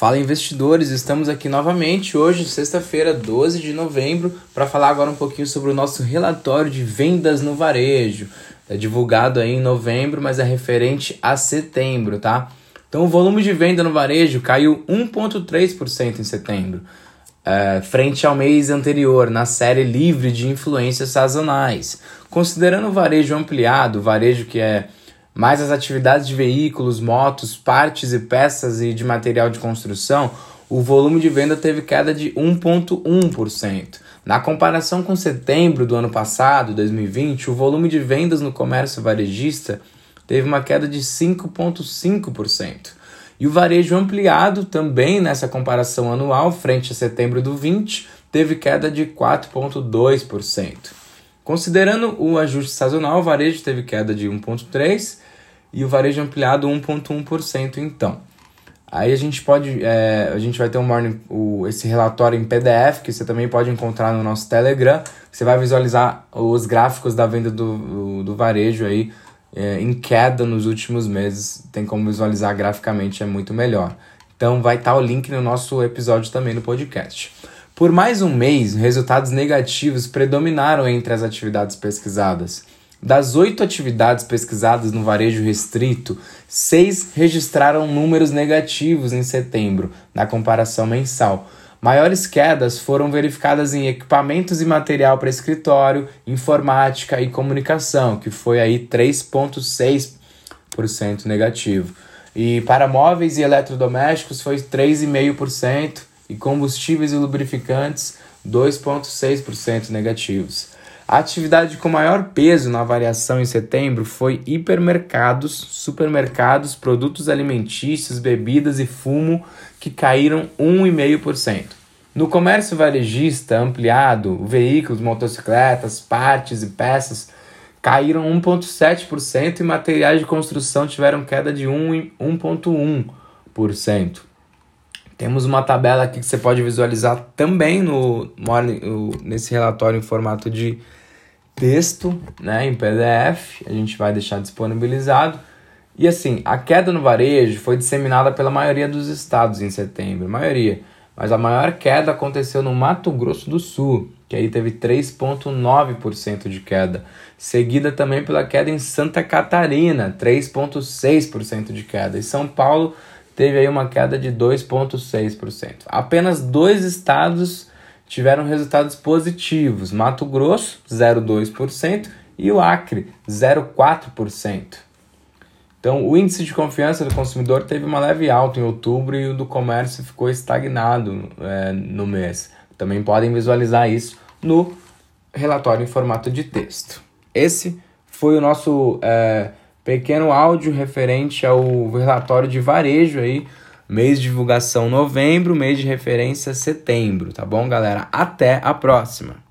Fala investidores, estamos aqui novamente hoje, sexta-feira, 12 de novembro, para falar agora um pouquinho sobre o nosso relatório de vendas no varejo. É divulgado aí em novembro, mas é referente a setembro, tá? Então o volume de venda no varejo caiu 1,3% em setembro, é, frente ao mês anterior, na série livre de influências sazonais. Considerando o varejo ampliado, varejo que é mais as atividades de veículos, motos, partes e peças e de material de construção, o volume de venda teve queda de 1,1%. Na comparação com setembro do ano passado, 2020, o volume de vendas no comércio varejista teve uma queda de 5,5%. E o varejo ampliado também nessa comparação anual, frente a setembro do 20, teve queda de 4,2%. Considerando o ajuste sazonal, o varejo teve queda de 1,3% e o varejo ampliado 1,1% então. Aí a gente pode, é, a gente vai ter um morning, o, esse relatório em PDF que você também pode encontrar no nosso Telegram. Você vai visualizar os gráficos da venda do, do varejo aí é, em queda nos últimos meses. Tem como visualizar graficamente, é muito melhor. Então vai estar o link no nosso episódio também no podcast. Por mais um mês, resultados negativos predominaram entre as atividades pesquisadas. Das oito atividades pesquisadas no varejo restrito, seis registraram números negativos em setembro, na comparação mensal. Maiores quedas foram verificadas em equipamentos e material para escritório, informática e comunicação, que foi aí 3,6% negativo. E para móveis e eletrodomésticos foi 3,5% e combustíveis e lubrificantes 2,6% negativos. A atividade com maior peso na variação em setembro foi hipermercados, supermercados, produtos alimentícios, bebidas e fumo, que caíram 1,5%. No comércio varejista ampliado, veículos, motocicletas, partes e peças caíram 1,7% e materiais de construção tiveram queda de 1,1%. Temos uma tabela aqui que você pode visualizar também no, nesse relatório em formato de texto né, em PDF, a gente vai deixar disponibilizado. E assim, a queda no varejo foi disseminada pela maioria dos estados em setembro, maioria. Mas a maior queda aconteceu no Mato Grosso do Sul, que aí teve 3,9% de queda, seguida também pela queda em Santa Catarina, 3,6% de queda, e São Paulo teve aí uma queda de 2,6%. Apenas dois estados tiveram resultados positivos: Mato Grosso, 0,2%, e o Acre, 0,4%. Então, o índice de confiança do consumidor teve uma leve alta em outubro e o do comércio ficou estagnado é, no mês. Também podem visualizar isso no relatório em formato de texto. Esse foi o nosso é, pequeno áudio referente ao relatório de varejo aí, mês de divulgação novembro, mês de referência setembro, tá bom, galera? Até a próxima!